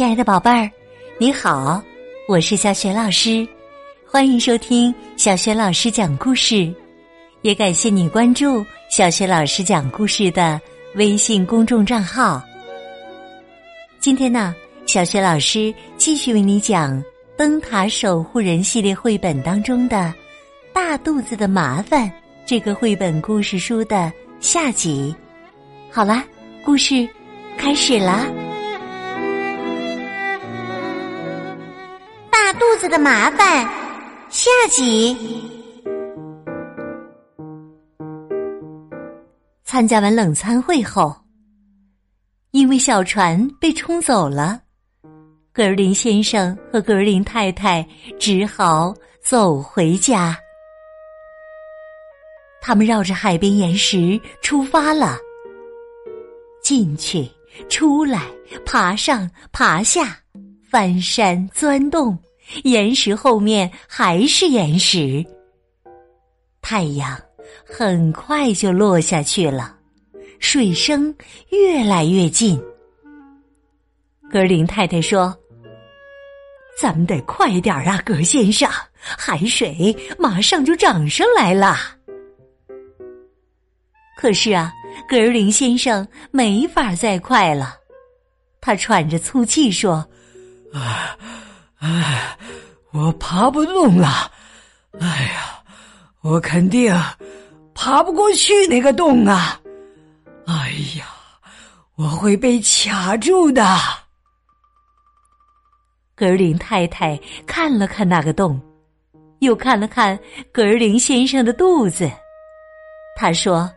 亲爱的宝贝儿，你好，我是小雪老师，欢迎收听小雪老师讲故事，也感谢你关注小雪老师讲故事的微信公众账号。今天呢，小雪老师继续为你讲《灯塔守护人》系列绘本当中的《大肚子的麻烦》这个绘本故事书的下集。好啦，故事开始啦。子的麻烦，下集。参加完冷餐会后，因为小船被冲走了，格林先生和格林太太只好走回家。他们绕着海边岩石出发了，进去、出来、爬上、爬下、翻山、钻洞。岩石后面还是岩石，太阳很快就落下去了，水声越来越近。格林太太说：“咱们得快点啊，格先生，海水马上就涨上来了。”可是啊，格林先生没法再快了，他喘着粗气说：“啊。”哎，我爬不动了！哎呀，我肯定爬不过去那个洞啊！哎呀，我会被卡住的。格林太太看了看那个洞，又看了看格林先生的肚子，他说：“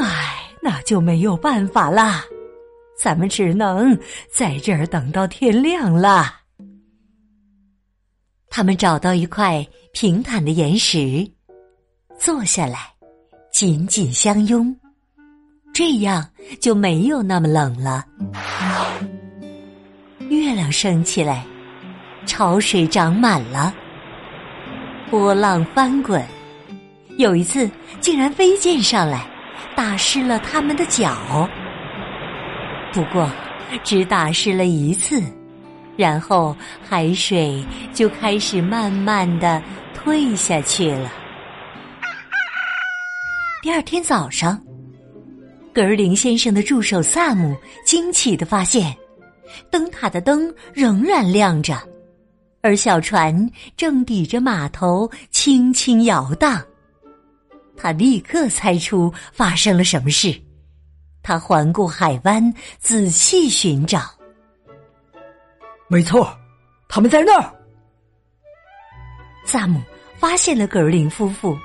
哎，那就没有办法啦，咱们只能在这儿等到天亮了。”他们找到一块平坦的岩石，坐下来，紧紧相拥，这样就没有那么冷了。月亮升起来，潮水涨满了，波浪翻滚，有一次竟然飞溅上来，打湿了他们的脚。不过，只打湿了一次。然后海水就开始慢慢的退下去了。第二天早上，格尔林先生的助手萨姆惊奇的发现，灯塔的灯仍然亮着，而小船正抵着码头轻轻摇荡。他立刻猜出发生了什么事，他环顾海湾，仔细寻找。没错，他们在那儿。萨姆发现了格林夫妇，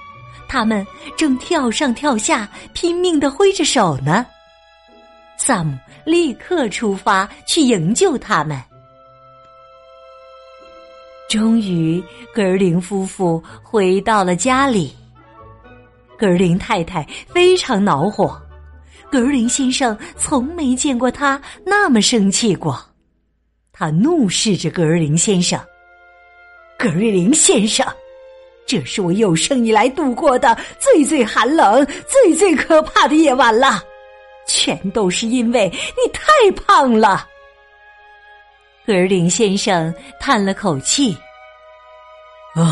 他们正跳上跳下，拼命的挥着手呢。萨姆立刻出发去营救他们。终于，格林夫妇回到了家里。格林太太非常恼火，格林先生从没见过他那么生气过。他怒视着格瑞林先生。格瑞林先生，这是我有生以来度过的最最寒冷、最最可怕的夜晚了，全都是因为你太胖了。格尔林先生叹了口气：“唉，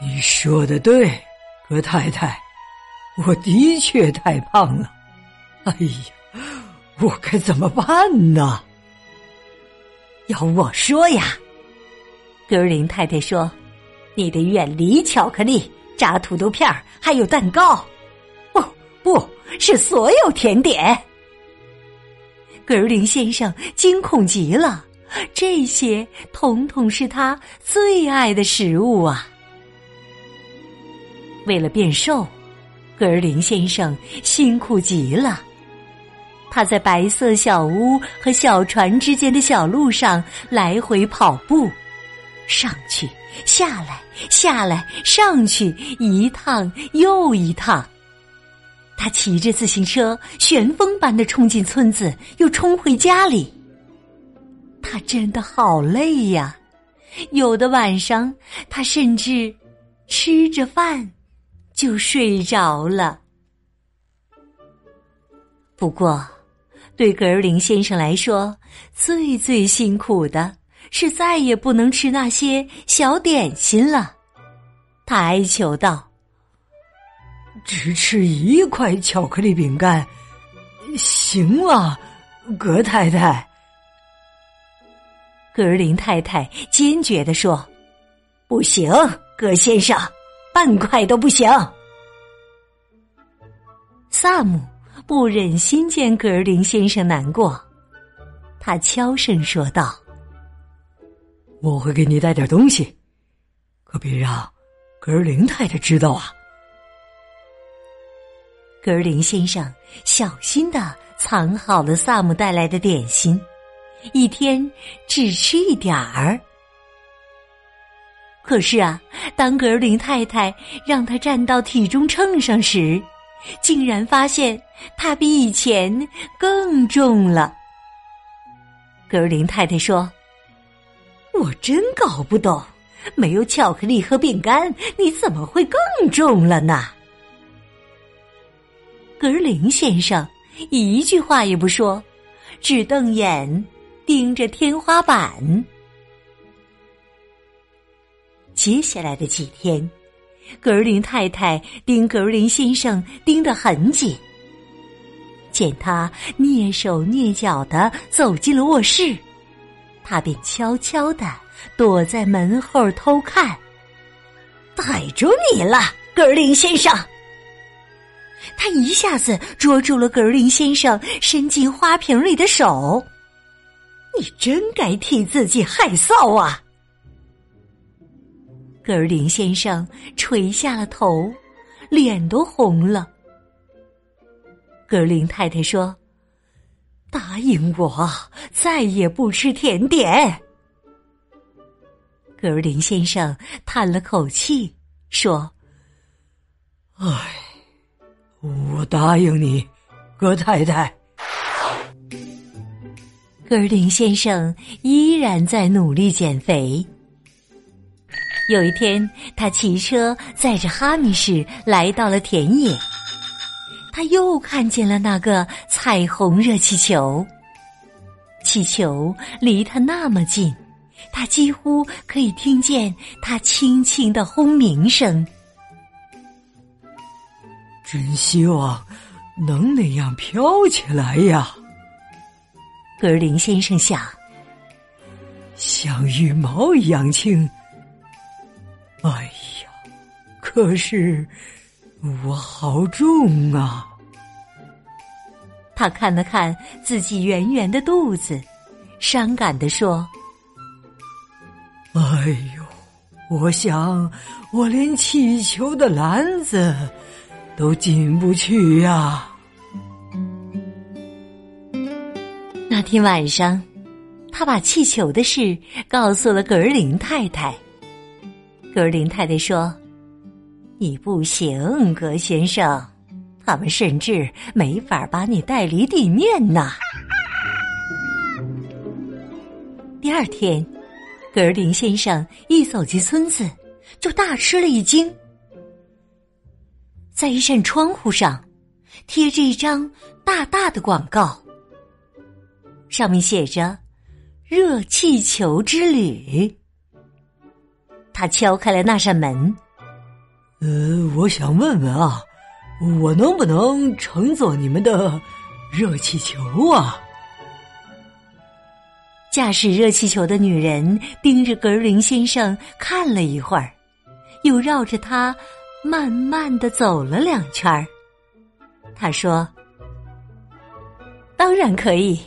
你说的对，格太太，我的确太胖了。哎呀，我该怎么办呢？”要我说呀，格尔林太太说：“你得远离巧克力、炸土豆片儿，还有蛋糕。不，不是所有甜点。”格尔林先生惊恐极了，这些统统是他最爱的食物啊！为了变瘦，格尔林先生辛苦极了。他在白色小屋和小船之间的小路上来回跑步，上去下来下来上去，一趟又一趟。他骑着自行车旋风般的冲进村子，又冲回家里。他真的好累呀！有的晚上，他甚至吃着饭就睡着了。不过。对格尔林先生来说，最最辛苦的是再也不能吃那些小点心了。他哀求道：“只吃一块巧克力饼干，行吗，格太太？”格尔林太太坚决地说：“不行，格先生，半块都不行。”萨姆。不忍心见格尔林先生难过，他悄声说道：“我会给你带点东西，可别让格尔林太太知道啊。”格尔林先生小心的藏好了萨姆带来的点心，一天只吃一点儿。可是啊，当格尔林太太让他站到体重秤上时，竟然发现他比以前更重了。格林太太说：“我真搞不懂，没有巧克力和饼干，你怎么会更重了呢？”格林先生一句话也不说，只瞪眼盯着天花板。接下来的几天。格林太太盯格林先生盯得很紧，见他蹑手蹑脚的走进了卧室，他便悄悄的躲在门后偷看。逮住你了，格林先生！他一下子捉住了格林先生伸进花瓶里的手。你真该替自己害臊啊！格尔林先生垂下了头，脸都红了。格尔林太太说：“答应我，再也不吃甜点。”格尔林先生叹了口气，说：“唉，我答应你，格太太。”格尔林先生依然在努力减肥。有一天，他骑车载着哈密士来到了田野，他又看见了那个彩虹热气球。气球离他那么近，他几乎可以听见它轻轻的轰鸣声。真希望能那样飘起来呀！格林先生想，像羽毛一样轻。哎呀，可是我好重啊！他看了看自己圆圆的肚子，伤感的说：“哎呦，我想我连气球的篮子都进不去呀！”那天晚上，他把气球的事告诉了格尔林太太。格林太太说：“你不行，格先生，他们甚至没法把你带离地面呢。”第二天，格林先生一走进村子，就大吃了一惊。在一扇窗户上，贴着一张大大的广告，上面写着“热气球之旅”。他敲开了那扇门。呃，我想问问啊，我能不能乘坐你们的热气球啊？驾驶热气球的女人盯着格林先生看了一会儿，又绕着他慢慢的走了两圈儿。他说：“当然可以，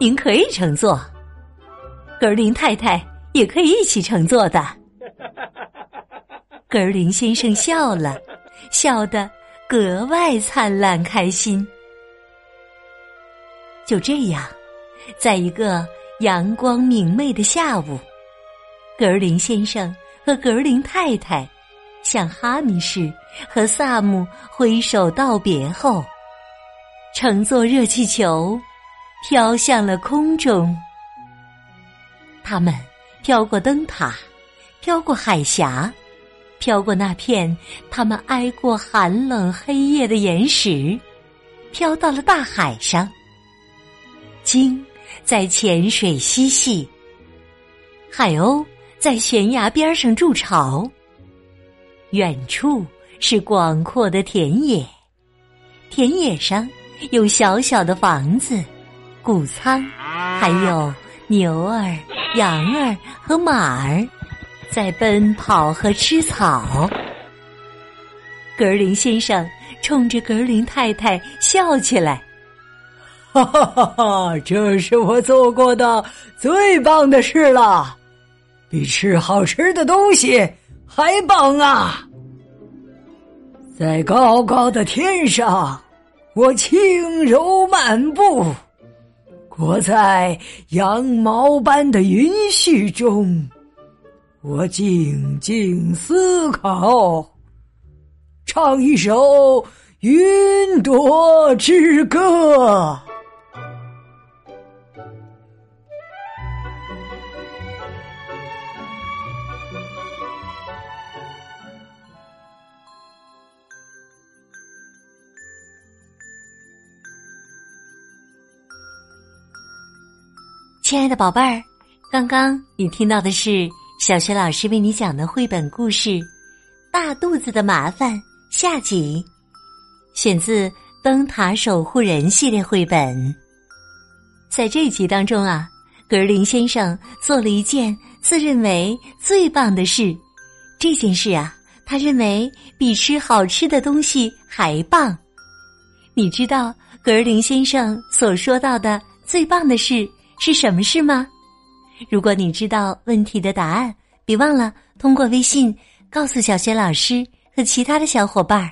您可以乘坐，格林太太也可以一起乘坐的。” 格林先生笑了，笑得格外灿烂开心。就这样，在一个阳光明媚的下午，格林先生和格林太太向哈密士和萨姆挥手道别后，乘坐热气球飘向了空中。他们飘过灯塔。飘过海峡，飘过那片他们挨过寒冷黑夜的岩石，飘到了大海上。鲸在浅水嬉戏，海鸥在悬崖边上筑巢。远处是广阔的田野，田野上有小小的房子、谷仓，还有牛儿、羊儿和马儿在奔跑和吃草。格林先生冲着格林太太笑起来：“哈哈哈哈！这是我做过的最棒的事了，比吃好吃的东西。”还棒啊！在高高的天上，我轻柔漫步，裹在羊毛般的云絮中，我静静思考，唱一首云朵之歌。亲爱的宝贝儿，刚刚你听到的是小学老师为你讲的绘本故事《大肚子的麻烦》下集，选自《灯塔守护人》系列绘本。在这集当中啊，格林先生做了一件自认为最棒的事，这件事啊，他认为比吃好吃的东西还棒。你知道格林先生所说到的最棒的事？是什么事吗？如果你知道问题的答案，别忘了通过微信告诉小学老师和其他的小伙伴儿。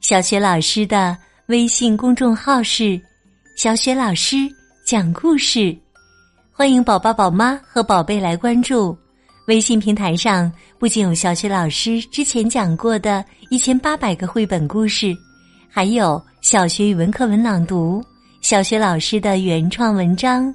小学老师的微信公众号是“小学老师讲故事”，欢迎宝宝、宝妈和宝贝来关注。微信平台上不仅有小学老师之前讲过的一千八百个绘本故事，还有小学语文课文朗读、小学老师的原创文章。